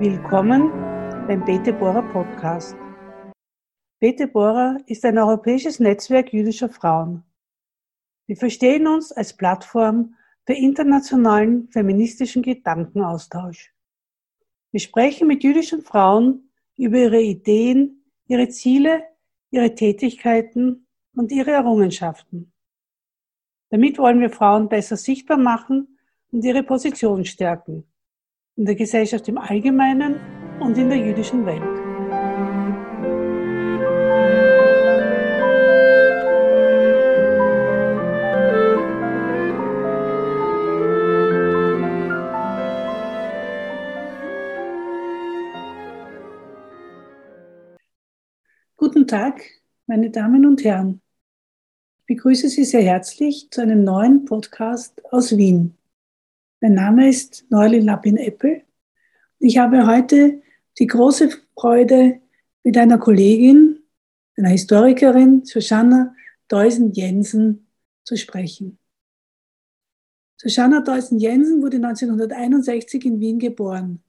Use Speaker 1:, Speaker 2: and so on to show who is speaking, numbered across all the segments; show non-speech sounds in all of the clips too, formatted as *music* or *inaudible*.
Speaker 1: Willkommen beim Bete Bora Podcast. Bete Bora ist ein europäisches Netzwerk jüdischer Frauen. Wir verstehen uns als Plattform für internationalen feministischen Gedankenaustausch. Wir sprechen mit jüdischen Frauen über ihre Ideen, ihre Ziele, ihre Tätigkeiten und ihre Errungenschaften. Damit wollen wir Frauen besser sichtbar machen und ihre Position stärken in der Gesellschaft im Allgemeinen und in der jüdischen Welt. Guten Tag, meine Damen und Herren. Ich begrüße Sie sehr herzlich zu einem neuen Podcast aus Wien. Mein Name ist Neuli Lappin-Eppel. Ich habe heute die große Freude, mit einer Kollegin, einer Historikerin, Shoshana Deusen-Jensen, zu sprechen. Shoshana Deusen-Jensen wurde 1961 in Wien geboren.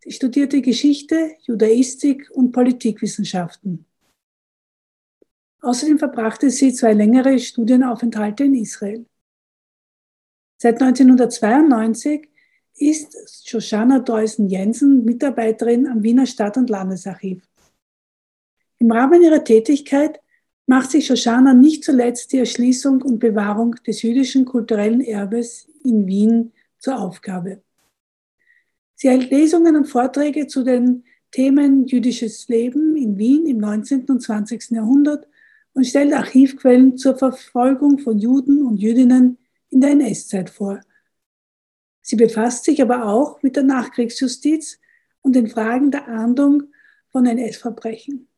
Speaker 1: Sie studierte Geschichte, Judaistik und Politikwissenschaften. Außerdem verbrachte sie zwei längere Studienaufenthalte in Israel. Seit 1992 ist Shoshana Deusen-Jensen Mitarbeiterin am Wiener Stadt- und Landesarchiv. Im Rahmen ihrer Tätigkeit macht sich Shoshana nicht zuletzt die Erschließung und Bewahrung des jüdischen kulturellen Erbes in Wien zur Aufgabe. Sie hält Lesungen und Vorträge zu den Themen jüdisches Leben in Wien im 19. und 20. Jahrhundert und stellt Archivquellen zur Verfolgung von Juden und Jüdinnen in der NS-Zeit vor. Sie befasst sich aber auch mit der Nachkriegsjustiz und den Fragen der Ahndung von NS-Verbrechen.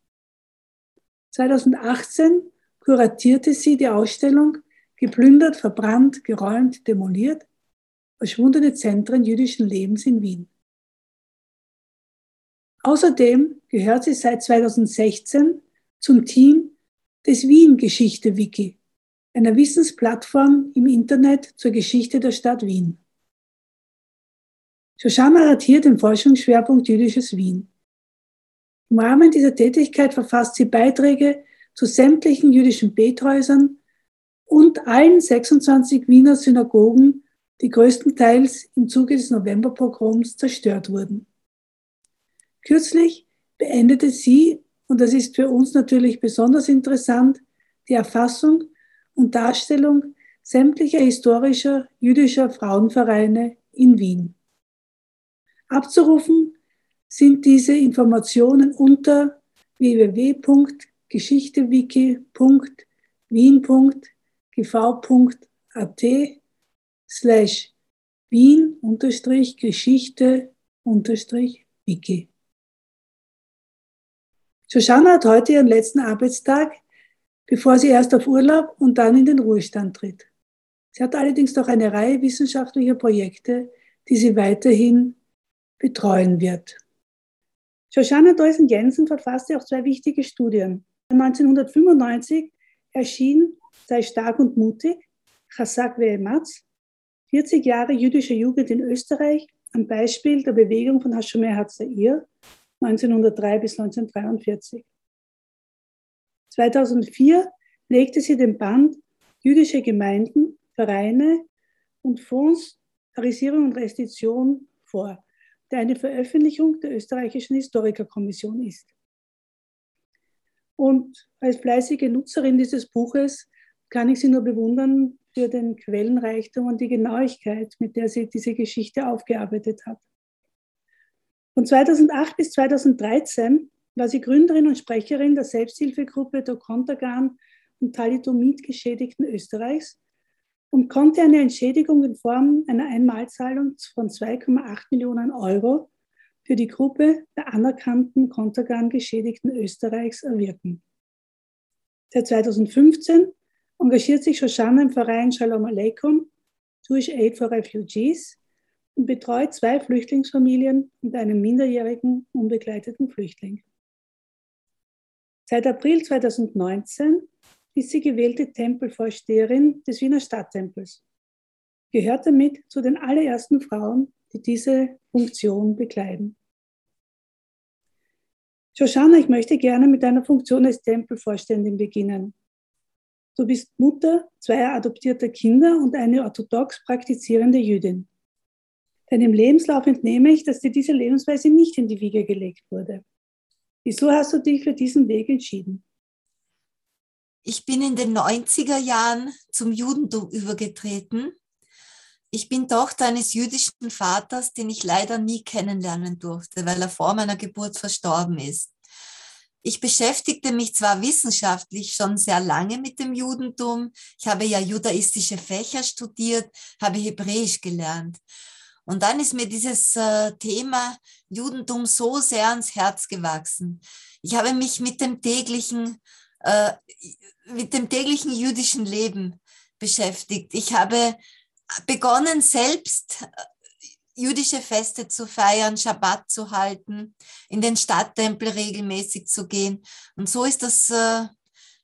Speaker 1: 2018 kuratierte sie die Ausstellung Geplündert, verbrannt, geräumt, demoliert, verschwundene Zentren jüdischen Lebens in Wien. Außerdem gehört sie seit 2016 zum Team des Wien Geschichte Wiki, einer Wissensplattform im Internet zur Geschichte der Stadt Wien. Shoshana hat hier den Forschungsschwerpunkt Jüdisches Wien. Im Rahmen dieser Tätigkeit verfasst sie Beiträge zu sämtlichen jüdischen Bethäusern und allen 26 Wiener Synagogen, die größtenteils im Zuge des Novemberpogroms zerstört wurden. Kürzlich beendete sie, und das ist für uns natürlich besonders interessant, die Erfassung und Darstellung sämtlicher historischer jüdischer Frauenvereine in Wien. Abzurufen sind diese Informationen unter www.geschichtewiki.wien.gv.at slash Wien-Geschichte-Wiki. Shoshana hat heute ihren letzten Arbeitstag bevor sie erst auf Urlaub und dann in den Ruhestand tritt. Sie hat allerdings noch eine Reihe wissenschaftlicher Projekte, die sie weiterhin betreuen wird. Shoshana Deusen-Jensen verfasste auch zwei wichtige Studien. 1995 erschien Sei stark und mutig, Chazak Ve'ematz, 40 Jahre jüdische Jugend in Österreich am Beispiel der Bewegung von Hashomer Hatzair 1903 bis 1943. 2004 legte sie den Band Jüdische Gemeinden, Vereine und Fonds, Arisierung und Restitution vor, der eine Veröffentlichung der österreichischen Historikerkommission ist. Und als fleißige Nutzerin dieses Buches kann ich sie nur bewundern für den Quellenreichtum und die Genauigkeit, mit der sie diese Geschichte aufgearbeitet hat. Von 2008 bis 2013 war sie Gründerin und Sprecherin der Selbsthilfegruppe der Kontergan und Thalidomid-Geschädigten Österreichs und konnte eine Entschädigung in Form einer Einmalzahlung von 2,8 Millionen Euro für die Gruppe der anerkannten Kontergan-Geschädigten Österreichs erwirken. Seit 2015 engagiert sich Shoshana im Verein Shalom Aleikum, Jewish Aid for Refugees, und betreut zwei Flüchtlingsfamilien und einen minderjährigen unbegleiteten Flüchtling. Seit April 2019 ist sie gewählte Tempelvorsteherin des Wiener Stadttempels, gehört damit zu den allerersten Frauen, die diese Funktion bekleiden. Shoshana, ich möchte gerne mit deiner Funktion als Tempelvorständin beginnen. Du bist Mutter zweier adoptierter Kinder und eine orthodox praktizierende Jüdin. Deinem Lebenslauf entnehme ich, dass dir diese Lebensweise nicht in die Wiege gelegt wurde. Wieso hast du dich für diesen Weg entschieden?
Speaker 2: Ich bin in den 90er Jahren zum Judentum übergetreten. Ich bin Tochter eines jüdischen Vaters, den ich leider nie kennenlernen durfte, weil er vor meiner Geburt verstorben ist. Ich beschäftigte mich zwar wissenschaftlich schon sehr lange mit dem Judentum. Ich habe ja judaistische Fächer studiert, habe Hebräisch gelernt. Und dann ist mir dieses äh, Thema Judentum so sehr ans Herz gewachsen. Ich habe mich mit dem täglichen, äh, mit dem täglichen jüdischen Leben beschäftigt. Ich habe begonnen, selbst äh, jüdische Feste zu feiern, Schabbat zu halten, in den Stadttempel regelmäßig zu gehen. Und so ist das, äh,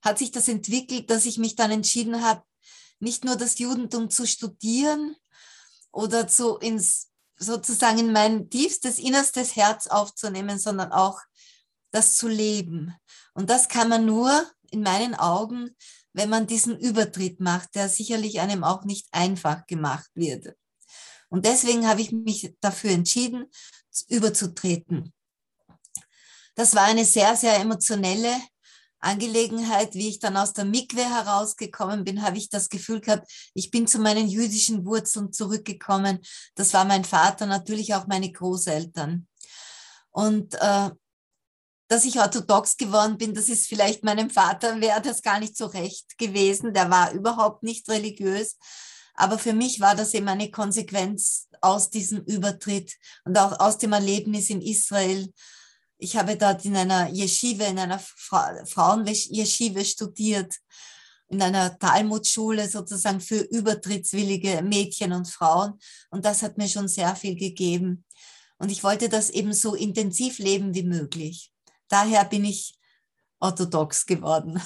Speaker 2: hat sich das entwickelt, dass ich mich dann entschieden habe, nicht nur das Judentum zu studieren oder zu ins, sozusagen in mein tiefstes, innerstes Herz aufzunehmen, sondern auch das zu leben. Und das kann man nur in meinen Augen, wenn man diesen Übertritt macht, der sicherlich einem auch nicht einfach gemacht wird. Und deswegen habe ich mich dafür entschieden, überzutreten. Das war eine sehr, sehr emotionelle Angelegenheit. Wie ich dann aus der Mikwe herausgekommen bin, habe ich das Gefühl gehabt, ich bin zu meinen jüdischen Wurzeln zurückgekommen. Das war mein Vater, natürlich auch meine Großeltern. Und äh, dass ich orthodox geworden bin, das ist vielleicht meinem Vater, wäre das gar nicht so recht gewesen. Der war überhaupt nicht religiös. Aber für mich war das eben eine Konsequenz aus diesem Übertritt und auch aus dem Erlebnis in Israel. Ich habe dort in einer Yeshiva, in einer Fra Frauen-Yeshiva studiert, in einer Talmud-Schule sozusagen für übertrittswillige Mädchen und Frauen. Und das hat mir schon sehr viel gegeben. Und ich wollte das eben so intensiv leben wie möglich. Daher bin ich orthodox geworden.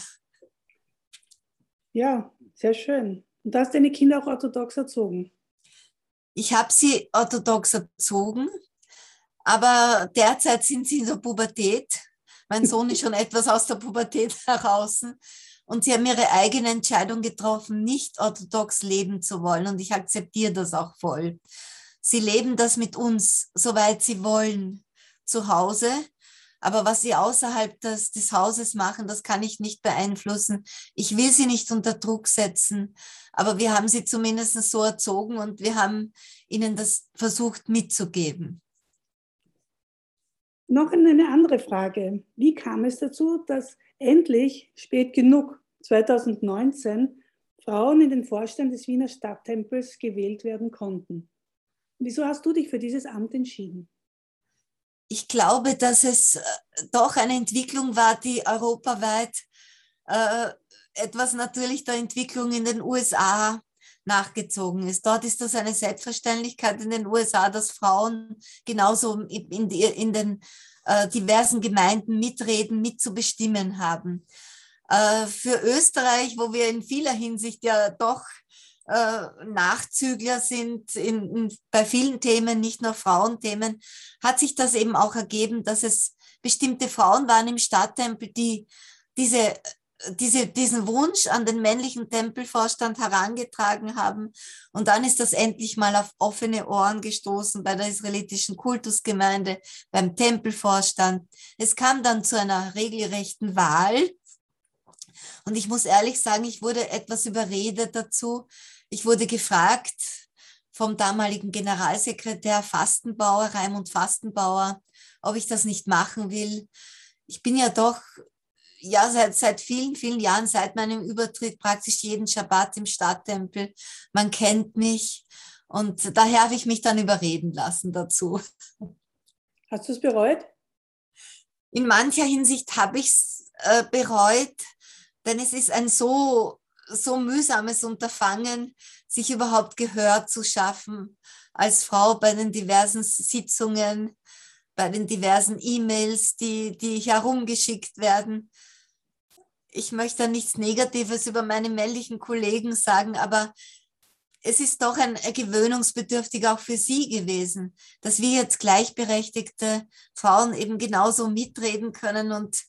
Speaker 1: Ja, sehr schön. Und hast deine Kinder auch orthodox erzogen?
Speaker 2: Ich habe sie orthodox erzogen, aber derzeit sind sie in der Pubertät. Mein Sohn ist schon etwas aus der Pubertät *laughs* heraus. Und sie haben ihre eigene Entscheidung getroffen, nicht orthodox leben zu wollen. Und ich akzeptiere das auch voll. Sie leben das mit uns, soweit sie wollen, zu Hause. Aber was sie außerhalb des, des Hauses machen, das kann ich nicht beeinflussen. Ich will sie nicht unter Druck setzen, aber wir haben sie zumindest so erzogen und wir haben ihnen das versucht mitzugeben.
Speaker 1: Noch eine andere Frage. Wie kam es dazu, dass endlich spät genug 2019 Frauen in den Vorstand des Wiener Stadttempels gewählt werden konnten? Wieso hast du dich für dieses Amt entschieden?
Speaker 2: ich glaube, dass es äh, doch eine Entwicklung war, die europaweit äh, etwas natürlich der Entwicklung in den USA nachgezogen ist. Dort ist das eine Selbstverständlichkeit in den USA, dass Frauen genauso in, die, in den äh, diversen Gemeinden mitreden, mitzubestimmen haben. Äh, für Österreich, wo wir in vieler Hinsicht ja doch äh, Nachzügler sind in, in, bei vielen Themen, nicht nur Frauenthemen, hat sich das eben auch ergeben, dass es bestimmte Frauen waren im Stadttempel, die diese, diese, diesen Wunsch an den männlichen Tempelvorstand herangetragen haben. Und dann ist das endlich mal auf offene Ohren gestoßen bei der israelitischen Kultusgemeinde, beim Tempelvorstand. Es kam dann zu einer regelrechten Wahl. Und ich muss ehrlich sagen, ich wurde etwas überredet dazu, ich wurde gefragt vom damaligen Generalsekretär Fastenbauer, Raimund Fastenbauer, ob ich das nicht machen will. Ich bin ja doch ja seit, seit vielen, vielen Jahren, seit meinem Übertritt praktisch jeden Schabbat im Stadttempel. Man kennt mich und daher habe ich mich dann überreden lassen dazu.
Speaker 1: Hast du es bereut?
Speaker 2: In mancher Hinsicht habe ich es äh, bereut, denn es ist ein so so mühsames Unterfangen, sich überhaupt Gehör zu schaffen als Frau bei den diversen Sitzungen, bei den diversen E-Mails, die, die herumgeschickt werden. Ich möchte nichts Negatives über meine männlichen Kollegen sagen, aber es ist doch ein gewöhnungsbedürftig auch für Sie gewesen, dass wir jetzt gleichberechtigte Frauen eben genauso mitreden können und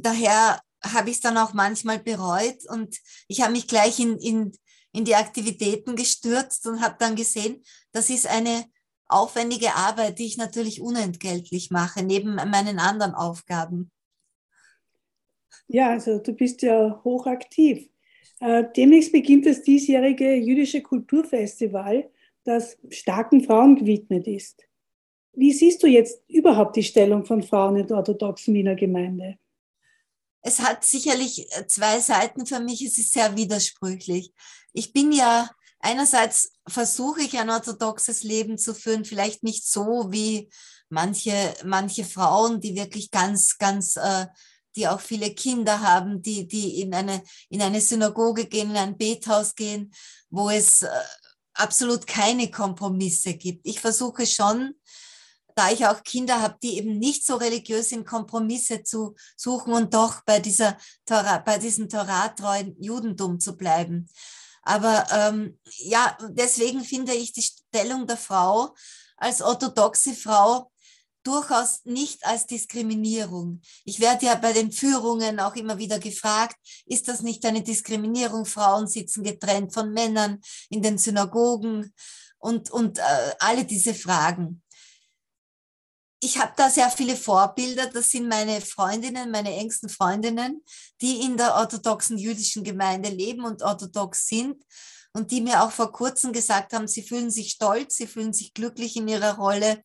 Speaker 2: daher habe ich es dann auch manchmal bereut und ich habe mich gleich in, in, in die Aktivitäten gestürzt und habe dann gesehen, das ist eine aufwendige Arbeit, die ich natürlich unentgeltlich mache, neben meinen anderen Aufgaben.
Speaker 1: Ja, also du bist ja hochaktiv. Äh, demnächst beginnt das diesjährige jüdische Kulturfestival, das starken Frauen gewidmet ist. Wie siehst du jetzt überhaupt die Stellung von Frauen in der orthodoxen Wiener Gemeinde?
Speaker 2: Es hat sicherlich äh, zwei Seiten für mich. Es ist sehr widersprüchlich. Ich bin ja einerseits versuche ich ein orthodoxes Leben zu führen, vielleicht nicht so wie manche manche Frauen, die wirklich ganz ganz äh, die auch viele Kinder haben, die, die in, eine, in eine Synagoge gehen, in ein Bethaus gehen, wo es äh, absolut keine Kompromisse gibt. Ich versuche schon, da ich auch Kinder habe, die eben nicht so religiös sind, Kompromisse zu suchen und doch bei, dieser Torah, bei diesem torahtreuen Judentum zu bleiben. Aber ähm, ja, deswegen finde ich die Stellung der Frau als orthodoxe Frau durchaus nicht als Diskriminierung. Ich werde ja bei den Führungen auch immer wieder gefragt, ist das nicht eine Diskriminierung? Frauen sitzen getrennt von Männern in den Synagogen und, und äh, alle diese Fragen. Ich habe da sehr viele Vorbilder, das sind meine Freundinnen, meine engsten Freundinnen, die in der orthodoxen jüdischen Gemeinde leben und orthodox sind und die mir auch vor kurzem gesagt haben, sie fühlen sich stolz, sie fühlen sich glücklich in ihrer Rolle,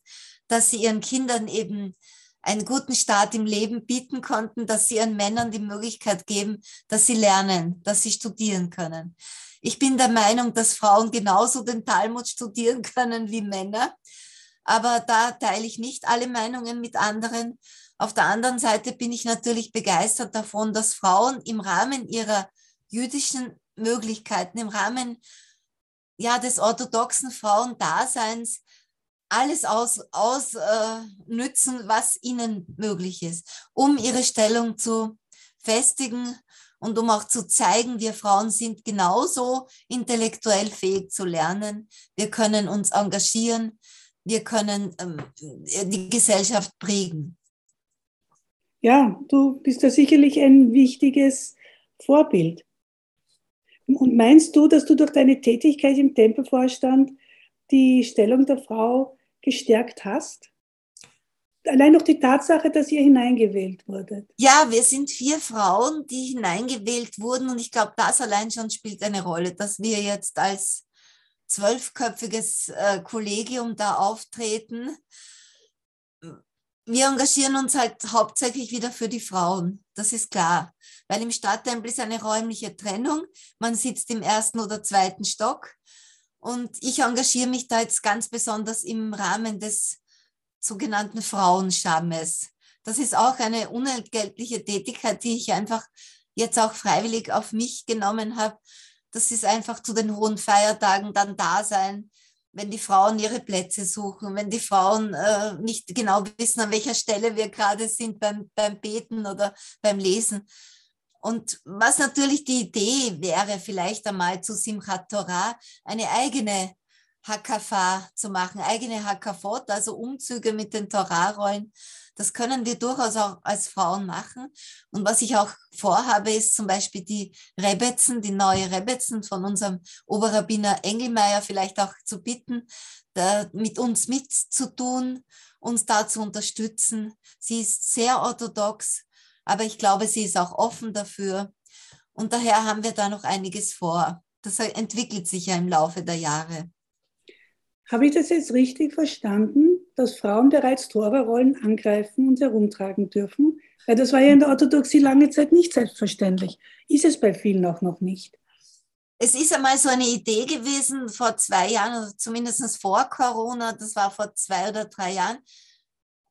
Speaker 2: dass sie ihren Kindern eben einen guten Start im Leben bieten konnten, dass sie ihren Männern die Möglichkeit geben, dass sie lernen, dass sie studieren können. Ich bin der Meinung, dass Frauen genauso den Talmud studieren *laughs* können wie Männer, aber da teile ich nicht alle Meinungen mit anderen. Auf der anderen Seite bin ich natürlich begeistert davon, dass Frauen im Rahmen ihrer jüdischen Möglichkeiten, im Rahmen ja, des orthodoxen Frauendaseins alles ausnützen, aus, äh, was ihnen möglich ist, um ihre Stellung zu festigen und um auch zu zeigen, wir Frauen sind genauso intellektuell fähig zu lernen. Wir können uns engagieren, wir können ähm, die Gesellschaft prägen.
Speaker 1: Ja, du bist da sicherlich ein wichtiges Vorbild. Und meinst du, dass du durch deine Tätigkeit im Tempelvorstand die Stellung der Frau gestärkt hast? Allein noch die Tatsache, dass ihr hineingewählt wurdet.
Speaker 2: Ja, wir sind vier Frauen, die hineingewählt wurden und ich glaube, das allein schon spielt eine Rolle, dass wir jetzt als zwölfköpfiges äh, Kollegium da auftreten. Wir engagieren uns halt hauptsächlich wieder für die Frauen, das ist klar, weil im Stadttempel ist eine räumliche Trennung. Man sitzt im ersten oder zweiten Stock und ich engagiere mich da jetzt ganz besonders im Rahmen des sogenannten Frauenstammes. Das ist auch eine unentgeltliche Tätigkeit, die ich einfach jetzt auch freiwillig auf mich genommen habe. Das ist einfach zu den hohen Feiertagen dann da sein, wenn die Frauen ihre Plätze suchen, wenn die Frauen äh, nicht genau wissen, an welcher Stelle wir gerade sind beim, beim Beten oder beim Lesen. Und was natürlich die Idee wäre, vielleicht einmal zu Simchat Torah eine eigene Hakafa zu machen, eigene Hakafot, also Umzüge mit den Torah-Rollen. Das können wir durchaus auch als Frauen machen. Und was ich auch vorhabe, ist zum Beispiel die Rebetzen, die neue Rebetzen von unserem Oberrabbiner Engelmeier vielleicht auch zu bitten, mit uns mitzutun, uns da zu unterstützen. Sie ist sehr orthodox, aber ich glaube, sie ist auch offen dafür. Und daher haben wir da noch einiges vor. Das entwickelt sich ja im Laufe der Jahre.
Speaker 1: Habe ich das jetzt richtig verstanden, dass Frauen bereits Torerrollen angreifen und herumtragen dürfen? Weil das war ja in der Orthodoxie lange Zeit nicht selbstverständlich. Ist es bei vielen auch noch nicht.
Speaker 2: Es ist einmal so eine Idee gewesen vor zwei Jahren, oder zumindest vor Corona, das war vor zwei oder drei Jahren.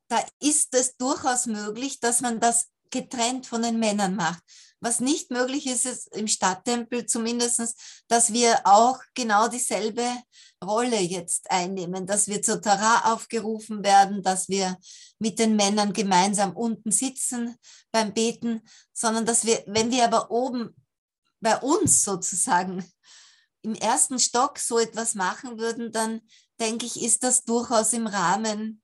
Speaker 2: Da ist es durchaus möglich, dass man das getrennt von den Männern macht. Was nicht möglich ist, ist im Stadttempel zumindest, dass wir auch genau dieselbe Rolle jetzt einnehmen, dass wir zur Tara aufgerufen werden, dass wir mit den Männern gemeinsam unten sitzen beim Beten, sondern dass wir, wenn wir aber oben bei uns sozusagen im ersten Stock so etwas machen würden, dann denke ich, ist das durchaus im Rahmen,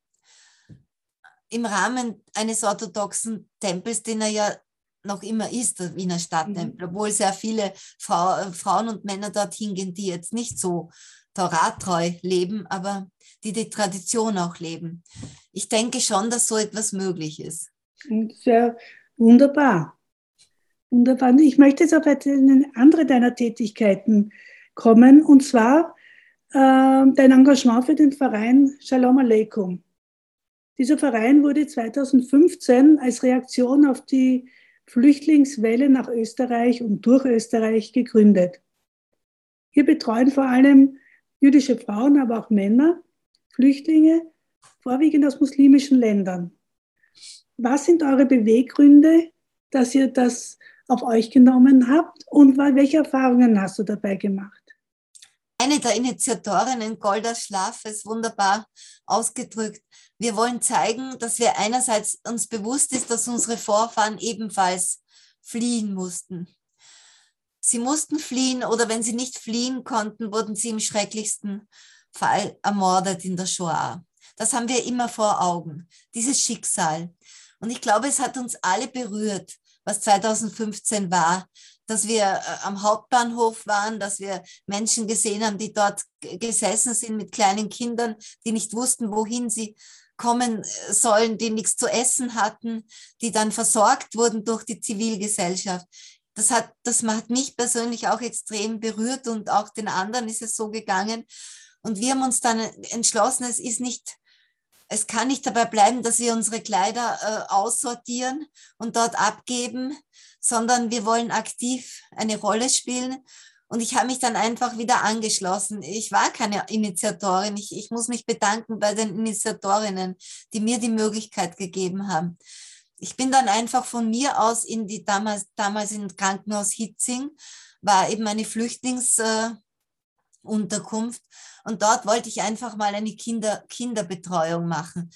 Speaker 2: im Rahmen eines orthodoxen Tempels, den er ja noch immer ist, der Wiener Stadttempel, mhm. obwohl sehr viele Frau, Frauen und Männer dorthin gehen, die jetzt nicht so toratreu leben, aber die die Tradition auch leben. Ich denke schon, dass so etwas möglich ist.
Speaker 1: Sehr wunderbar. Wunderbar. Ich möchte jetzt auf eine andere deiner Tätigkeiten kommen, und zwar äh, dein Engagement für den Verein Shalom Aleikum. Dieser Verein wurde 2015 als Reaktion auf die Flüchtlingswelle nach Österreich und durch Österreich gegründet. Wir betreuen vor allem jüdische Frauen, aber auch Männer, Flüchtlinge, vorwiegend aus muslimischen Ländern. Was sind eure Beweggründe, dass ihr das auf euch genommen habt und welche Erfahrungen hast du dabei gemacht?
Speaker 2: Eine der Initiatorinnen, Golda Schlaf, ist wunderbar ausgedrückt. Wir wollen zeigen, dass wir einerseits uns bewusst ist, dass unsere Vorfahren ebenfalls fliehen mussten. Sie mussten fliehen oder wenn sie nicht fliehen konnten, wurden sie im schrecklichsten Fall ermordet in der Shoah. Das haben wir immer vor Augen, dieses Schicksal. Und ich glaube, es hat uns alle berührt, was 2015 war, dass wir äh, am Hauptbahnhof waren, dass wir Menschen gesehen haben, die dort gesessen sind mit kleinen Kindern, die nicht wussten, wohin sie kommen äh, sollen, die nichts zu essen hatten, die dann versorgt wurden durch die Zivilgesellschaft. Das hat, das hat mich persönlich auch extrem berührt und auch den anderen ist es so gegangen. Und wir haben uns dann entschlossen, es ist nicht, es kann nicht dabei bleiben, dass wir unsere Kleider äh, aussortieren und dort abgeben, sondern wir wollen aktiv eine Rolle spielen und ich habe mich dann einfach wieder angeschlossen. Ich war keine Initiatorin. Ich, ich muss mich bedanken bei den Initiatorinnen, die mir die Möglichkeit gegeben haben. Ich bin dann einfach von mir aus in die damals, damals in Krankenhaus Hitzing, war eben eine Flüchtlingsunterkunft. Äh, und dort wollte ich einfach mal eine Kinder, Kinderbetreuung machen.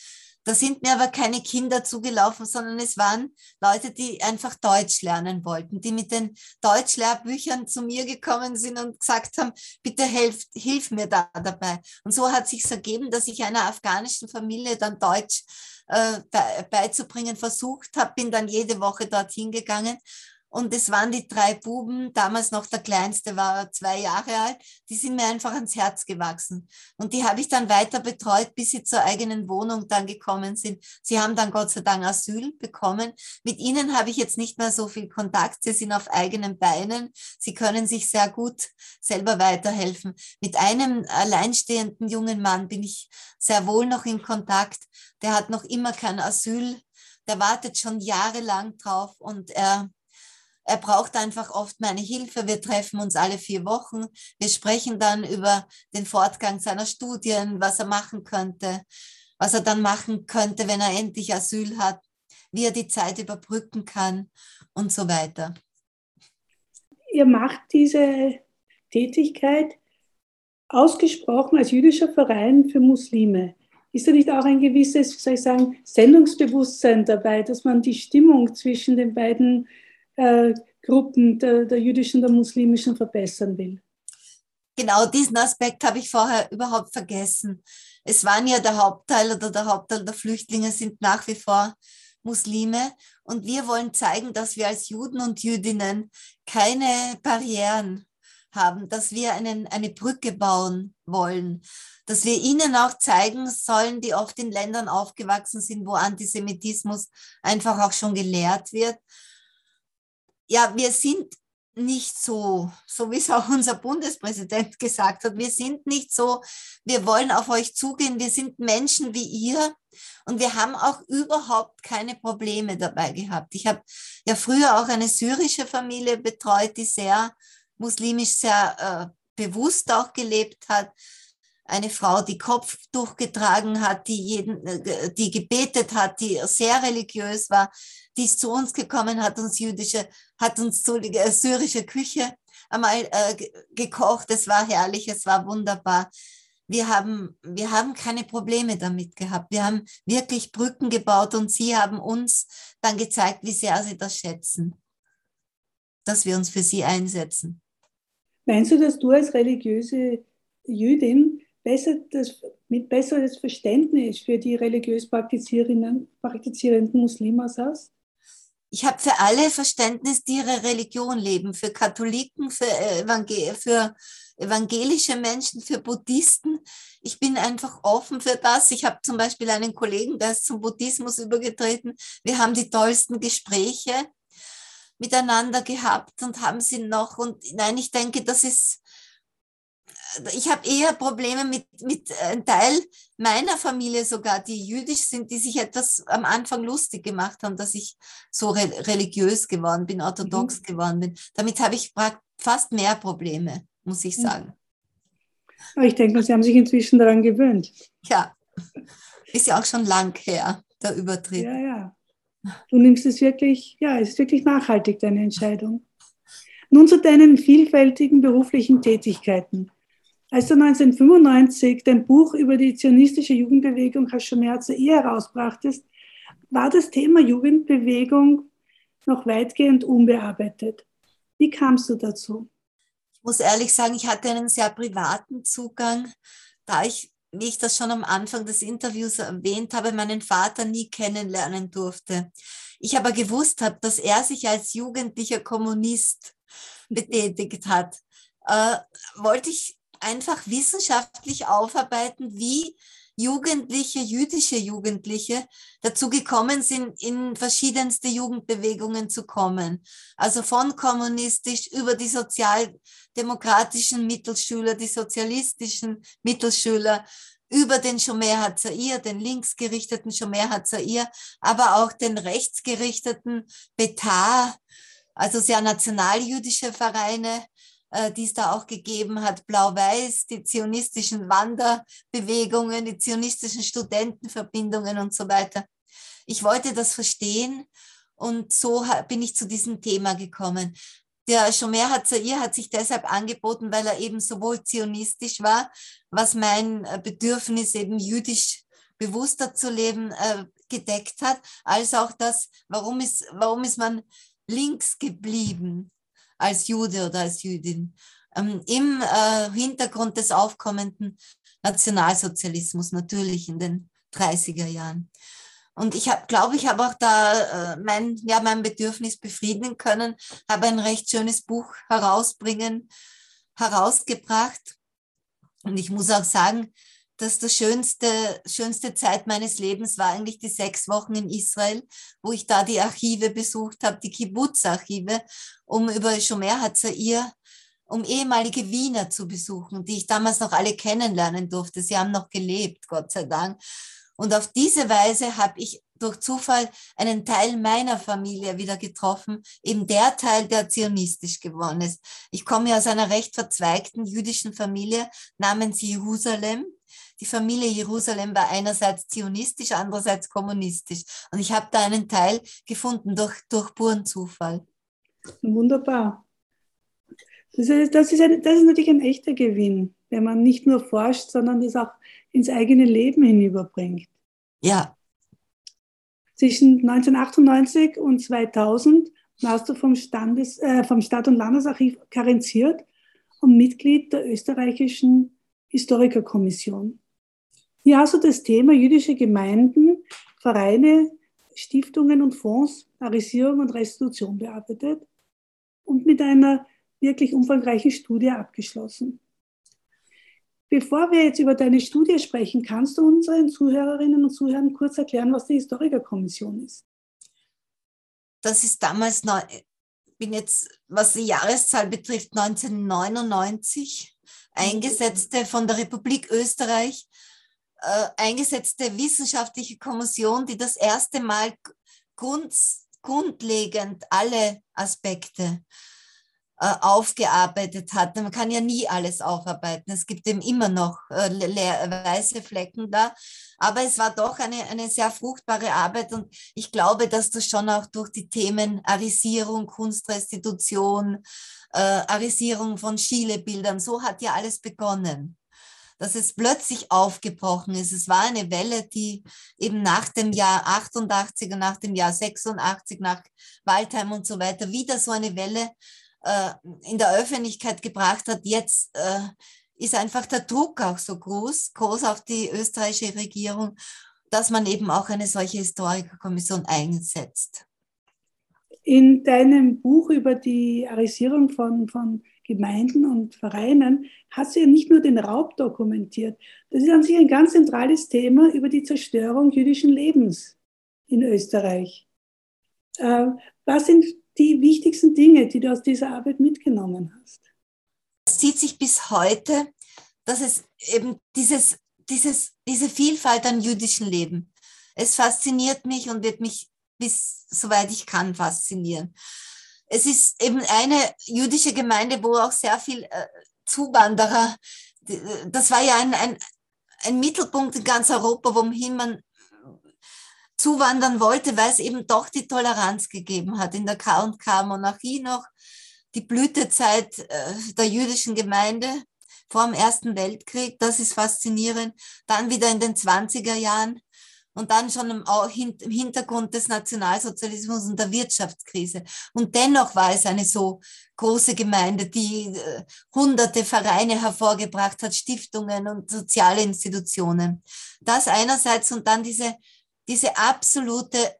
Speaker 2: Da sind mir aber keine Kinder zugelaufen, sondern es waren Leute, die einfach Deutsch lernen wollten, die mit den Deutschlehrbüchern zu mir gekommen sind und gesagt haben, bitte hilf, hilf mir da dabei. Und so hat sich ergeben, dass ich einer afghanischen Familie dann Deutsch äh, beizubringen versucht habe, bin dann jede Woche dorthin gegangen und es waren die drei Buben, damals noch der kleinste war zwei Jahre alt, die sind mir einfach ans Herz gewachsen. Und die habe ich dann weiter betreut, bis sie zur eigenen Wohnung dann gekommen sind. Sie haben dann Gott sei Dank Asyl bekommen. Mit ihnen habe ich jetzt nicht mehr so viel Kontakt. Sie sind auf eigenen Beinen. Sie können sich sehr gut selber weiterhelfen. Mit einem alleinstehenden jungen Mann bin ich sehr wohl noch in Kontakt. Der hat noch immer kein Asyl. Der wartet schon jahrelang drauf und er er braucht einfach oft meine Hilfe. Wir treffen uns alle vier Wochen. Wir sprechen dann über den Fortgang seiner Studien, was er machen könnte, was er dann machen könnte, wenn er endlich Asyl hat, wie er die Zeit überbrücken kann und so weiter.
Speaker 1: Ihr macht diese Tätigkeit ausgesprochen als jüdischer Verein für Muslime. Ist da nicht auch ein gewisses, soll ich sagen, Sendungsbewusstsein dabei, dass man die Stimmung zwischen den beiden Gruppen der, der jüdischen, der muslimischen verbessern will.
Speaker 2: Genau diesen Aspekt habe ich vorher überhaupt vergessen. Es waren ja der Hauptteil oder der Hauptteil der Flüchtlinge sind nach wie vor Muslime und wir wollen zeigen, dass wir als Juden und Jüdinnen keine Barrieren haben, dass wir einen, eine Brücke bauen wollen, dass wir ihnen auch zeigen sollen, die oft in Ländern aufgewachsen sind, wo Antisemitismus einfach auch schon gelehrt wird ja, wir sind nicht so, so wie es auch unser Bundespräsident gesagt hat, wir sind nicht so, wir wollen auf euch zugehen, wir sind Menschen wie ihr und wir haben auch überhaupt keine Probleme dabei gehabt. Ich habe ja früher auch eine syrische Familie betreut, die sehr muslimisch, sehr äh, bewusst auch gelebt hat. Eine Frau, die Kopftuch getragen hat, die, jeden, äh, die gebetet hat, die sehr religiös war die ist zu uns gekommen, hat uns jüdische, hat uns äh, syrische Küche einmal äh, gekocht. Es war herrlich, es war wunderbar. Wir haben, wir haben keine Probleme damit gehabt. Wir haben wirklich Brücken gebaut und sie haben uns dann gezeigt, wie sehr sie das schätzen, dass wir uns für sie einsetzen.
Speaker 1: Meinst du, dass du als religiöse Jüdin besser das, mit besseres Verständnis für die religiös praktizierenden, praktizierenden Muslime hast?
Speaker 2: Ich habe für alle Verständnis, die ihre Religion leben, für Katholiken, für, Evangel für evangelische Menschen, für Buddhisten. Ich bin einfach offen für das. Ich habe zum Beispiel einen Kollegen, der ist zum Buddhismus übergetreten. Wir haben die tollsten Gespräche miteinander gehabt und haben sie noch. Und nein, ich denke, das ist ich habe eher Probleme mit, mit äh, einem Teil meiner Familie sogar, die jüdisch sind, die sich etwas am Anfang lustig gemacht haben, dass ich so re religiös geworden bin, orthodox mhm. geworden bin. Damit habe ich fast mehr Probleme, muss ich sagen.
Speaker 1: Aber ich denke, Sie haben sich inzwischen daran gewöhnt.
Speaker 2: Ja, ist ja auch schon lang her, der Übertritt.
Speaker 1: Ja, ja. Du nimmst es wirklich, ja, es ist wirklich nachhaltig, deine Entscheidung. Nun zu deinen vielfältigen beruflichen Tätigkeiten. Als du 1995 dein Buch über die zionistische Jugendbewegung Hashomer Zair herausbrachtest, war das Thema Jugendbewegung noch weitgehend unbearbeitet. Wie kamst du dazu?
Speaker 2: Ich muss ehrlich sagen, ich hatte einen sehr privaten Zugang, da ich, wie ich das schon am Anfang des Interviews erwähnt habe, meinen Vater nie kennenlernen durfte. Ich aber gewusst habe, dass er sich als jugendlicher Kommunist betätigt hat, äh, wollte ich einfach wissenschaftlich aufarbeiten, wie Jugendliche, jüdische Jugendliche dazu gekommen sind, in verschiedenste Jugendbewegungen zu kommen. Also von kommunistisch über die sozialdemokratischen Mittelschüler, die sozialistischen Mittelschüler, über den Shomer Hazair, den linksgerichteten Shomer Hazair, aber auch den rechtsgerichteten Betar, also sehr nationaljüdische Vereine, die es da auch gegeben hat, Blau-Weiß, die zionistischen Wanderbewegungen, die zionistischen Studentenverbindungen und so weiter. Ich wollte das verstehen und so bin ich zu diesem Thema gekommen. Der Shomer Hatzair hat sich deshalb angeboten, weil er eben sowohl zionistisch war, was mein äh, Bedürfnis eben jüdisch bewusster zu leben äh, gedeckt hat, als auch das, warum ist, warum ist man links geblieben als Jude oder als Jüdin ähm, im äh, Hintergrund des aufkommenden Nationalsozialismus natürlich in den 30er Jahren. Und ich habe, glaube ich, habe auch da äh, mein, ja, mein Bedürfnis befriedigen können, habe ein recht schönes Buch herausbringen, herausgebracht. Und ich muss auch sagen, dass das schönste, schönste Zeit meines Lebens war eigentlich die sechs Wochen in Israel, wo ich da die Archive besucht habe, die Kibbutz-Archive, um über Shomer Hatzair, um ehemalige Wiener zu besuchen, die ich damals noch alle kennenlernen durfte. Sie haben noch gelebt, Gott sei Dank. Und auf diese Weise habe ich durch Zufall einen Teil meiner Familie wieder getroffen, eben der Teil, der zionistisch geworden ist. Ich komme aus einer recht verzweigten jüdischen Familie namens Jerusalem die Familie Jerusalem war einerseits zionistisch, andererseits kommunistisch. Und ich habe da einen Teil gefunden durch, durch puren Zufall.
Speaker 1: Wunderbar. Das ist, das, ist ein, das ist natürlich ein echter Gewinn, wenn man nicht nur forscht, sondern das auch ins eigene Leben hinüberbringt.
Speaker 2: Ja.
Speaker 1: Zwischen 1998 und 2000 warst du vom, Standes, äh, vom Stadt- und Landesarchiv karenziert und Mitglied der österreichischen Historikerkommission. Hier hast du das Thema jüdische Gemeinden, Vereine, Stiftungen und Fonds, Arisierung und Restitution bearbeitet und mit einer wirklich umfangreichen Studie abgeschlossen. Bevor wir jetzt über deine Studie sprechen, kannst du unseren Zuhörerinnen und Zuhörern kurz erklären, was die Historikerkommission ist?
Speaker 2: Das ist damals, bin jetzt, was die Jahreszahl betrifft, 1999 eingesetzte von der Republik Österreich äh, eingesetzte wissenschaftliche Kommission, die das erste Mal grund, grundlegend alle Aspekte äh, aufgearbeitet hat. Man kann ja nie alles aufarbeiten. Es gibt eben immer noch äh, weiße Flecken da. Aber es war doch eine, eine sehr fruchtbare Arbeit und ich glaube, dass das schon auch durch die Themen Arisierung, Kunstrestitution, äh, Arisierung von Schiele-Bildern, so hat ja alles begonnen dass es plötzlich aufgebrochen ist. Es war eine Welle, die eben nach dem Jahr 88 und nach dem Jahr 86, nach Waldheim und so weiter, wieder so eine Welle äh, in der Öffentlichkeit gebracht hat. Jetzt äh, ist einfach der Druck auch so groß, groß auf die österreichische Regierung, dass man eben auch eine solche Historikerkommission einsetzt.
Speaker 1: In deinem Buch über die Arisierung von, von Gemeinden und Vereinen hast du ja nicht nur den Raub dokumentiert. Das ist an sich ein ganz zentrales Thema über die Zerstörung jüdischen Lebens in Österreich. Äh, was sind die wichtigsten Dinge, die du aus dieser Arbeit mitgenommen hast?
Speaker 2: Es zieht sich bis heute, dass es eben dieses, dieses, diese Vielfalt an jüdischen Leben, es fasziniert mich und wird mich bis soweit ich kann faszinieren. Es ist eben eine jüdische Gemeinde, wo auch sehr viel äh, Zuwanderer, das war ja ein, ein, ein Mittelpunkt in ganz Europa, wohin man zuwandern wollte, weil es eben doch die Toleranz gegeben hat in der K&K-Monarchie noch, die Blütezeit äh, der jüdischen Gemeinde vor dem Ersten Weltkrieg, das ist faszinierend. Dann wieder in den 20er Jahren und dann schon im, Hintergrund des Nationalsozialismus und der Wirtschaftskrise. Und dennoch war es eine so große Gemeinde, die äh, hunderte Vereine hervorgebracht hat, Stiftungen und soziale Institutionen. Das einerseits und dann diese, diese absolute,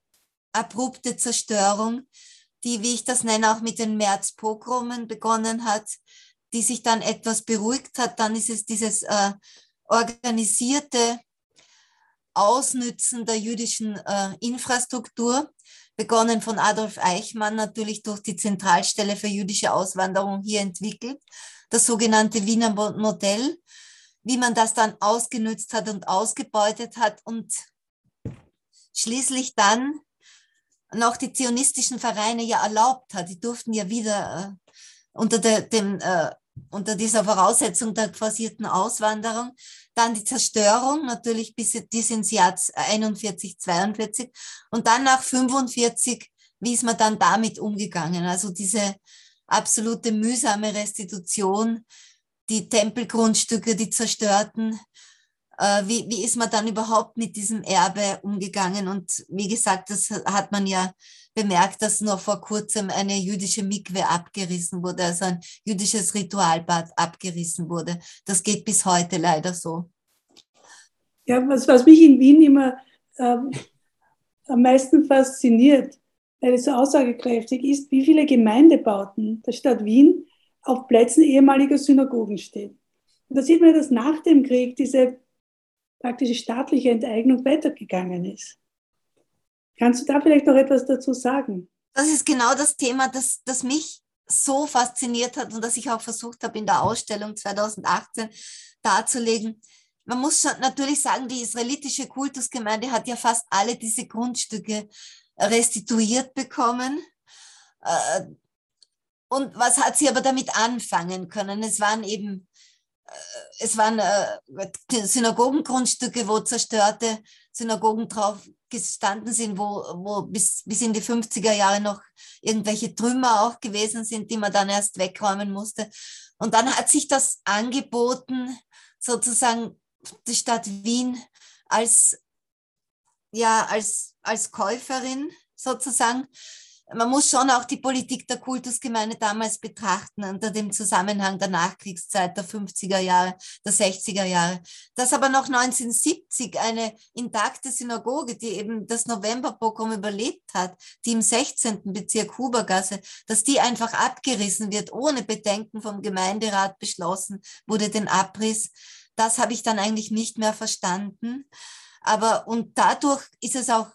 Speaker 2: abrupte Zerstörung, die, wie ich das nenne, auch mit den Märzpogromen begonnen hat, die sich dann etwas beruhigt hat. Dann ist es dieses äh, organisierte Ausnützen der jüdischen äh, Infrastruktur, begonnen von Adolf Eichmann natürlich durch die Zentralstelle für jüdische Auswanderung hier entwickelt, das sogenannte Wiener Modell, wie man das dann ausgenützt hat und ausgebeutet hat und schließlich dann noch die zionistischen Vereine ja erlaubt hat. Die durften ja wieder äh, unter der, dem äh, unter dieser Voraussetzung der forcierten Auswanderung. Dann die Zerstörung, natürlich bis, bis ins Jahr 41, 42. Und dann nach 45, wie ist man dann damit umgegangen? Also diese absolute mühsame Restitution, die Tempelgrundstücke, die zerstörten, äh, wie, wie ist man dann überhaupt mit diesem Erbe umgegangen? Und wie gesagt, das hat man ja bemerkt, dass nur vor kurzem eine jüdische Mikwe abgerissen wurde, also ein jüdisches Ritualbad abgerissen wurde. Das geht bis heute leider so.
Speaker 1: Ja, was, was mich in Wien immer ähm, am meisten fasziniert, weil es so aussagekräftig ist, wie viele Gemeindebauten der Stadt Wien auf Plätzen ehemaliger Synagogen stehen. Und da sieht man, dass nach dem Krieg diese praktische staatliche Enteignung weitergegangen ist. Kannst du da vielleicht noch etwas dazu sagen?
Speaker 2: Das ist genau das Thema, das, das mich so fasziniert hat und das ich auch versucht habe in der Ausstellung 2018 darzulegen. Man muss schon natürlich sagen, die israelitische Kultusgemeinde hat ja fast alle diese Grundstücke restituiert bekommen. Äh, und was hat sie aber damit anfangen können? Es waren eben es waren äh, Synagogengrundstücke, wo zerstörte Synagogen drauf gestanden sind, wo, wo bis, bis in die 50er Jahre noch irgendwelche Trümmer auch gewesen sind, die man dann erst wegräumen musste. Und dann hat sich das angeboten, sozusagen die Stadt Wien als, ja, als, als Käuferin sozusagen man muss schon auch die Politik der Kultusgemeinde damals betrachten, unter dem Zusammenhang der Nachkriegszeit der 50er Jahre, der 60er Jahre. Dass aber noch 1970 eine intakte Synagoge, die eben das Novemberprogramm überlebt hat, die im 16. Bezirk Hubergasse, dass die einfach abgerissen wird, ohne Bedenken vom Gemeinderat beschlossen wurde, den Abriss. Das habe ich dann eigentlich nicht mehr verstanden. Aber und dadurch ist es auch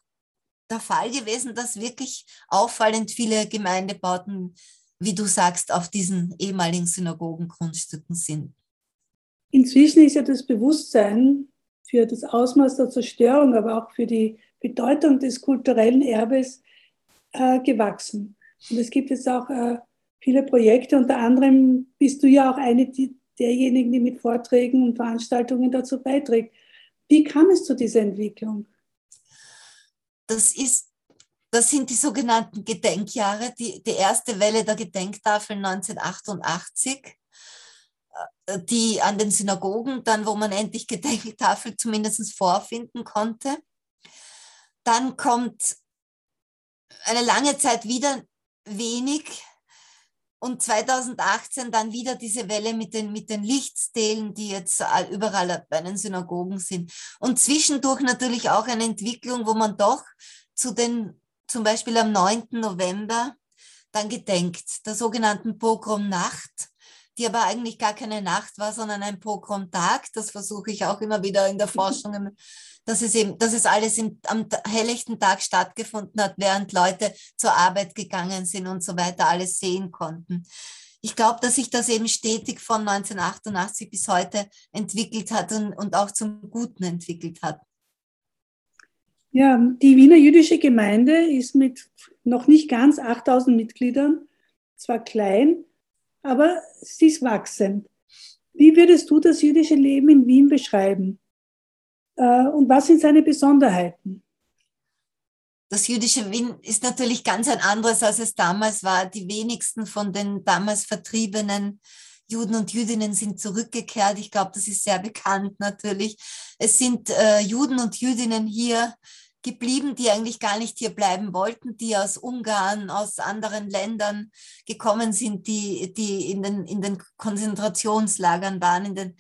Speaker 2: der Fall gewesen, dass wirklich auffallend viele Gemeindebauten, wie du sagst, auf diesen ehemaligen Synagogengrundstücken sind.
Speaker 1: Inzwischen ist ja das Bewusstsein für das Ausmaß der Zerstörung, aber auch für die Bedeutung des kulturellen Erbes äh, gewachsen. Und es gibt jetzt auch äh, viele Projekte, unter anderem bist du ja auch eine die, derjenigen, die mit Vorträgen und Veranstaltungen dazu beiträgt. Wie kam es zu dieser Entwicklung?
Speaker 2: Das ist, das sind die sogenannten Gedenkjahre, die, die erste Welle der Gedenktafel 1988 äh, die an den Synagogen, dann wo man endlich Gedenktafel zumindest vorfinden konnte. Dann kommt eine lange Zeit wieder wenig. Und 2018 dann wieder diese Welle mit den, mit den Lichtstelen, die jetzt überall bei den Synagogen sind. Und zwischendurch natürlich auch eine Entwicklung, wo man doch zu den, zum Beispiel am 9. November, dann gedenkt, der sogenannten Pogromnacht, die aber eigentlich gar keine Nacht war, sondern ein Pogromtag. Das versuche ich auch immer wieder in der *laughs* Forschung, dass es eben, dass es alles im, am helllichten Tag stattgefunden hat, während Leute zur Arbeit gegangen sind und so weiter, alles sehen konnten. Ich glaube, dass sich das eben stetig von 1988 bis heute entwickelt hat und, und auch zum Guten entwickelt hat.
Speaker 1: Ja, die Wiener jüdische Gemeinde ist mit noch nicht ganz 8000 Mitgliedern zwar klein, aber sie ist wachsend. Wie würdest du das jüdische Leben in Wien beschreiben? Äh, und was sind seine Besonderheiten?
Speaker 2: Das jüdische Wien ist natürlich ganz ein anderes, als es damals war. Die wenigsten von den damals vertriebenen Juden und Jüdinnen sind zurückgekehrt. Ich glaube, das ist sehr bekannt natürlich. Es sind äh, Juden und Jüdinnen hier geblieben, die eigentlich gar nicht hier bleiben wollten, die aus Ungarn, aus anderen Ländern gekommen sind, die, die in, den, in den Konzentrationslagern waren, in den,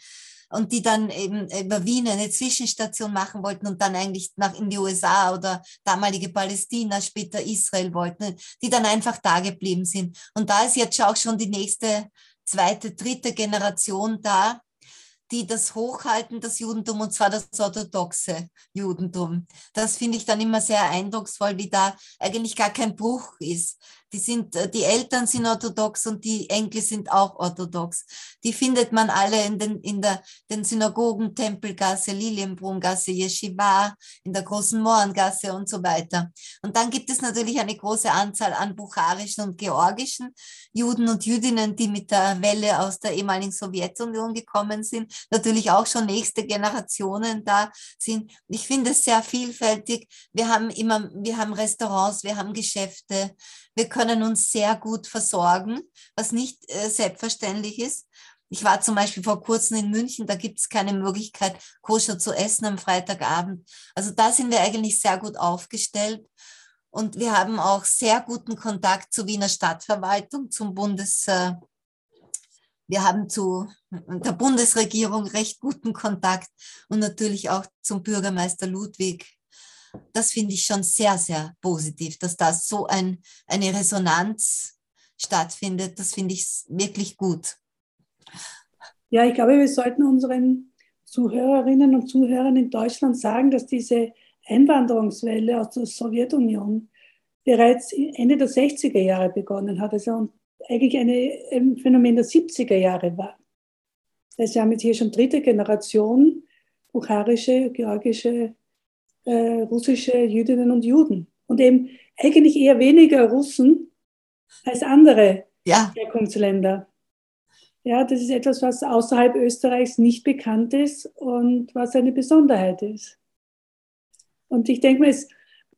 Speaker 2: und die dann eben über Wien eine Zwischenstation machen wollten und dann eigentlich nach in die USA oder damalige Palästina, später Israel wollten, die dann einfach da geblieben sind. Und da ist jetzt auch schon die nächste, zweite, dritte Generation da, die das hochhalten, das Judentum, und zwar das orthodoxe Judentum. Das finde ich dann immer sehr eindrucksvoll, wie da eigentlich gar kein Bruch ist. Die, sind, äh, die Eltern sind orthodox und die Enkel sind auch orthodox. Die findet man alle in den, in der, den Synagogen, Tempelgasse, Lilienbrungasse, Yeshiva, in der großen Mohrengasse und so weiter. Und dann gibt es natürlich eine große Anzahl an bucharischen und georgischen Juden und Jüdinnen, die mit der Welle aus der ehemaligen Sowjetunion gekommen sind, natürlich auch schon nächste Generationen da sind. Ich finde es sehr vielfältig. Wir haben immer, wir haben Restaurants, wir haben Geschäfte, wir können uns sehr gut versorgen, was nicht äh, selbstverständlich ist. Ich war zum Beispiel vor kurzem in München, da gibt es keine Möglichkeit, koscher zu essen am Freitagabend. Also da sind wir eigentlich sehr gut aufgestellt. Und wir haben auch sehr guten Kontakt zur Wiener Stadtverwaltung, zum Bundes, äh, wir haben zu der Bundesregierung recht guten Kontakt und natürlich auch zum Bürgermeister Ludwig das finde ich schon sehr, sehr positiv, dass da so ein, eine Resonanz stattfindet. Das finde ich wirklich gut.
Speaker 1: Ja, ich glaube, wir sollten unseren Zuhörerinnen und Zuhörern in Deutschland sagen, dass diese Einwanderungswelle aus der Sowjetunion bereits Ende der 60er Jahre begonnen hat, also eigentlich eine, ein Phänomen der 70er Jahre war. Das heißt, wir haben jetzt hier schon dritte Generation bukharische, georgische äh, russische Jüdinnen und Juden. Und eben eigentlich eher weniger Russen als andere ja. Herkunftsländer. Ja, das ist etwas, was außerhalb Österreichs nicht bekannt ist und was eine Besonderheit ist. Und ich denke mal, es,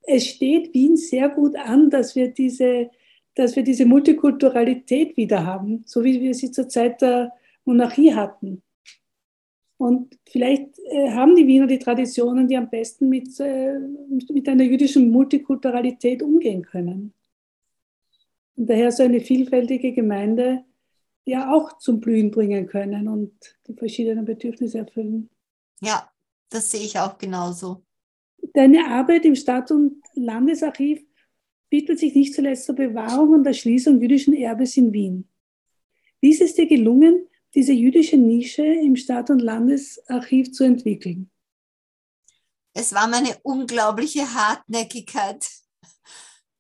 Speaker 1: es steht Wien sehr gut an, dass wir diese, dass wir diese Multikulturalität wieder haben, so wie wir sie zur Zeit der Monarchie hatten. Und vielleicht äh, haben die Wiener die Traditionen, die am besten mit, äh, mit einer jüdischen Multikulturalität umgehen können. Und daher so eine vielfältige Gemeinde ja auch zum Blühen bringen können und die verschiedenen Bedürfnisse erfüllen.
Speaker 2: Ja, das sehe ich auch genauso.
Speaker 1: Deine Arbeit im Stadt- und Landesarchiv widmet sich nicht zuletzt zur Bewahrung und Erschließung jüdischen Erbes in Wien. Wie ist es dir gelungen, diese jüdische Nische im Stadt- und Landesarchiv zu entwickeln?
Speaker 2: Es war meine unglaubliche Hartnäckigkeit.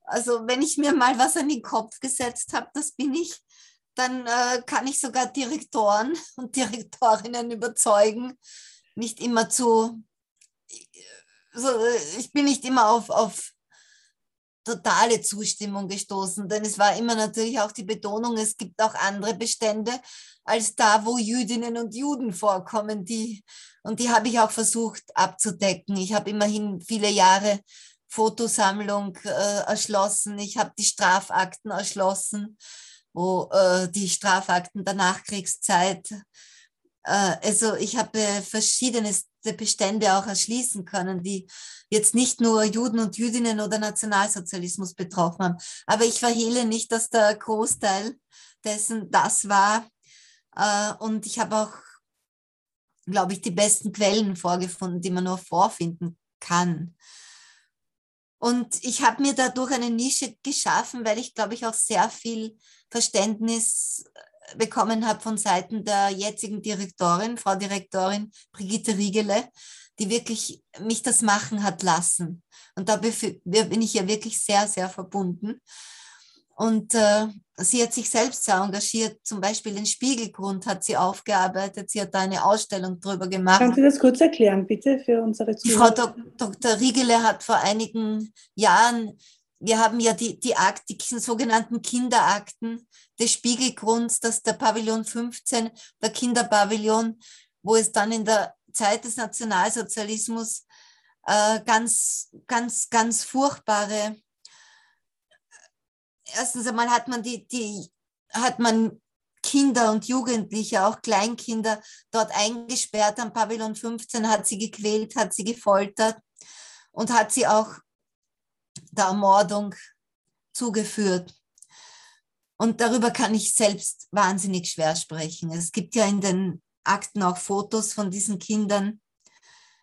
Speaker 2: Also wenn ich mir mal was an den Kopf gesetzt habe, das bin ich, dann äh, kann ich sogar Direktoren *laughs* und Direktorinnen überzeugen, nicht immer zu, so, ich bin nicht immer auf, auf totale Zustimmung gestoßen, denn es war immer natürlich auch die Betonung, es gibt auch andere Bestände als da, wo Jüdinnen und Juden vorkommen, die und die habe ich auch versucht abzudecken. Ich habe immerhin viele Jahre Fotosammlung äh, erschlossen, ich habe die Strafakten erschlossen, wo äh, die Strafakten der Nachkriegszeit also ich habe verschiedene Bestände auch erschließen können, die jetzt nicht nur Juden und Jüdinnen oder Nationalsozialismus betroffen haben. Aber ich verhehle nicht, dass der Großteil dessen das war. Äh, und ich habe auch, glaube ich, die besten Quellen vorgefunden, die man nur vorfinden kann. Und ich habe mir dadurch eine Nische geschaffen, weil ich, glaube ich, auch sehr viel Verständnis äh, bekommen habe von Seiten der jetzigen Direktorin, Frau Direktorin Brigitte Riegele, die wirklich mich das machen hat lassen. Und da bin ich ja wirklich sehr, sehr verbunden. Und äh, sie hat sich selbst sehr engagiert, zum Beispiel den Spiegelgrund hat sie aufgearbeitet, sie hat da eine Ausstellung drüber gemacht.
Speaker 1: Kannst du das kurz erklären, bitte, für unsere
Speaker 2: Zuhörer? Frau Dr. Riegele hat vor einigen Jahren, wir haben ja die, die, Akt, die sogenannten Kinderakten des Spiegelgrunds, das der Pavillon 15, der Kinderpavillon, wo es dann in der Zeit des Nationalsozialismus äh, ganz, ganz, ganz furchtbare erstens einmal hat man die, die, hat man Kinder und Jugendliche, auch Kleinkinder, dort eingesperrt. Am Pavillon 15, hat sie gequält, hat sie gefoltert und hat sie auch der Ermordung zugeführt. Und darüber kann ich selbst wahnsinnig schwer sprechen. Es gibt ja in den Akten auch Fotos von diesen Kindern.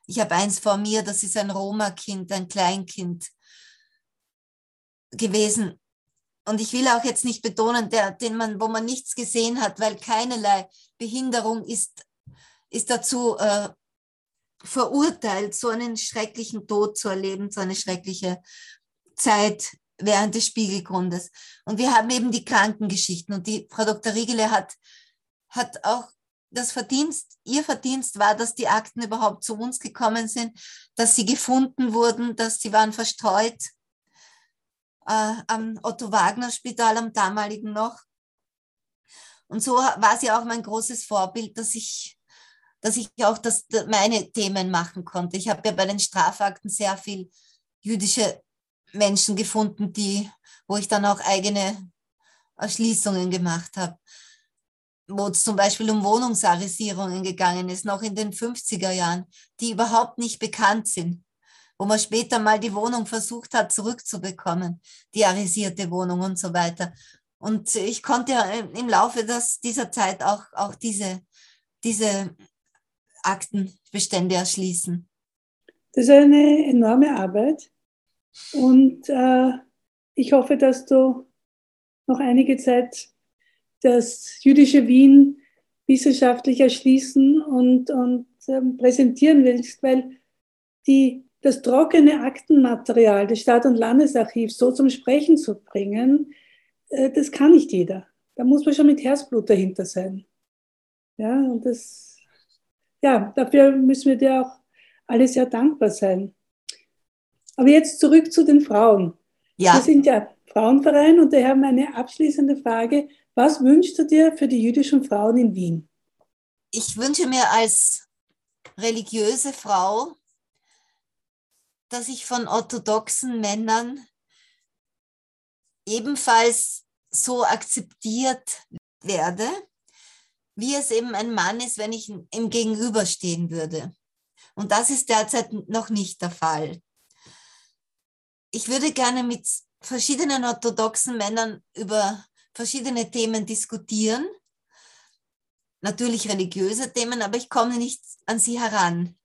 Speaker 2: Ich habe eins vor mir, das ist ein Roma-Kind, ein Kleinkind gewesen und ich will auch jetzt nicht betonen, der, den man, wo man nichts gesehen hat, weil keinerlei Behinderung ist, ist dazu äh, verurteilt, so einen schrecklichen Tod zu erleben, so eine schreckliche Zeit während des Spiegelgrundes. Und wir haben eben die Krankengeschichten. Und die Frau Dr. Riegele hat, hat auch das Verdienst, ihr Verdienst war, dass die Akten überhaupt zu uns gekommen sind, dass sie gefunden wurden, dass sie waren verstreut äh, am Otto-Wagner-Spital, am damaligen noch. Und so war sie auch mein großes Vorbild, dass ich, dass ich auch das, meine Themen machen konnte. Ich habe ja bei den Strafakten sehr viel jüdische Menschen gefunden, die, wo ich dann auch eigene Erschließungen gemacht habe. Wo es zum Beispiel um Wohnungsarisierungen gegangen ist, noch in den 50er Jahren, die überhaupt nicht bekannt sind wo man später mal die Wohnung versucht hat zurückzubekommen, die arisierte Wohnung und so weiter. Und ich konnte im Laufe des, dieser Zeit auch, auch diese, diese Aktenbestände erschließen.
Speaker 1: Das ist eine enorme Arbeit und äh, ich hoffe, dass du noch einige Zeit das jüdische Wien wissenschaftlich erschließen und, und äh, präsentieren willst, weil die das trockene Aktenmaterial des Stadt- und Landesarchivs so zum Sprechen zu bringen, äh, das kann nicht jeder. Da muss man schon mit Herzblut dahinter sein. Ja, und das, ja, dafür müssen wir dir auch alle sehr dankbar sein. Aber jetzt zurück zu den Frauen. Ja. Wir sind ja Frauenverein und daher meine abschließende Frage. Was wünschst du dir für die jüdischen Frauen in Wien?
Speaker 2: Ich wünsche mir als religiöse Frau dass ich von orthodoxen Männern ebenfalls so akzeptiert werde, wie es eben ein Mann ist, wenn ich ihm gegenüberstehen würde. Und das ist derzeit noch nicht der Fall. Ich würde gerne mit verschiedenen orthodoxen Männern über verschiedene Themen diskutieren. Natürlich religiöse Themen, aber ich komme nicht an sie heran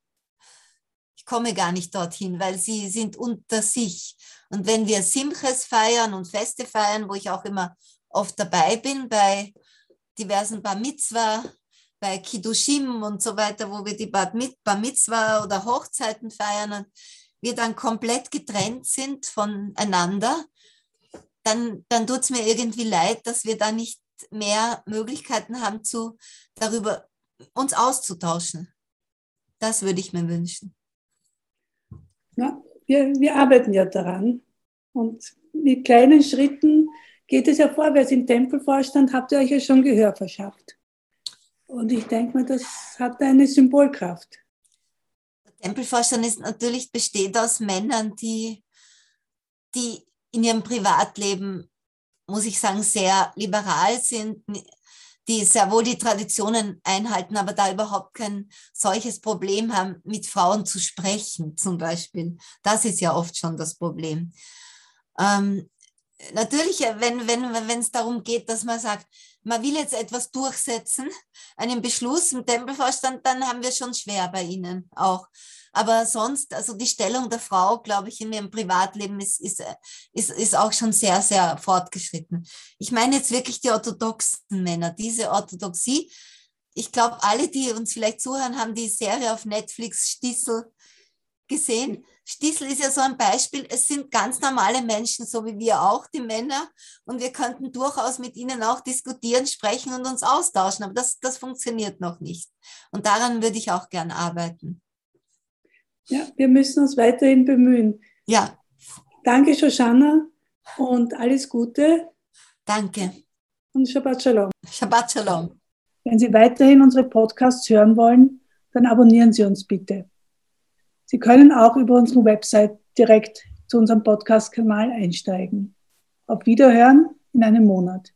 Speaker 2: ich komme gar nicht dorthin, weil sie sind unter sich. Und wenn wir Simches feiern und Feste feiern, wo ich auch immer oft dabei bin, bei diversen Bar Mitzvah, bei Kiddushim und so weiter, wo wir die Bar Mitzvah oder Hochzeiten feiern wir dann komplett getrennt sind voneinander, dann, dann tut es mir irgendwie leid, dass wir da nicht mehr Möglichkeiten haben, zu, darüber uns auszutauschen. Das würde ich mir wünschen.
Speaker 1: Ja, wir, wir arbeiten ja daran. Und mit kleinen Schritten geht es ja vorwärts. Im Tempelvorstand habt ihr euch ja schon Gehör verschafft. Und ich denke mal, das hat eine Symbolkraft.
Speaker 2: Der Tempelvorstand ist natürlich besteht aus Männern, die, die in ihrem Privatleben, muss ich sagen, sehr liberal sind, die sehr wohl die Traditionen einhalten, aber da überhaupt kein solches Problem haben, mit Frauen zu sprechen, zum Beispiel. Das ist ja oft schon das Problem. Ähm, natürlich, äh, wenn wenn wenn es darum geht, dass man sagt, man will jetzt etwas durchsetzen, einen Beschluss im Tempelvorstand, dann haben wir schon schwer bei Ihnen auch. Aber sonst, also die Stellung der Frau, glaube ich, in ihrem Privatleben ist, ist, ist, ist auch schon sehr, sehr fortgeschritten. Ich meine jetzt wirklich die orthodoxen Männer, diese Orthodoxie. Ich glaube, alle, die uns vielleicht zuhören, haben die Serie auf Netflix Stissel gesehen. Stissel ist ja so ein Beispiel. Es sind ganz normale Menschen, so wie wir auch, die Männer. Und wir könnten durchaus mit ihnen auch diskutieren, sprechen und uns austauschen. Aber das, das funktioniert noch nicht. Und daran würde ich auch gern arbeiten.
Speaker 1: Ja, wir müssen uns weiterhin bemühen.
Speaker 2: Ja.
Speaker 1: Danke, Shoshana, und alles Gute.
Speaker 2: Danke.
Speaker 1: Und Shabbat Shalom.
Speaker 2: Shabbat Shalom.
Speaker 1: Wenn Sie weiterhin unsere Podcasts hören wollen, dann abonnieren Sie uns bitte. Sie können auch über unsere Website direkt zu unserem Podcast-Kanal einsteigen. Auf Wiederhören in einem Monat.